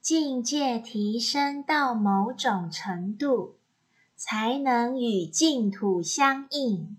境界提升到某种程度才能与净土相应。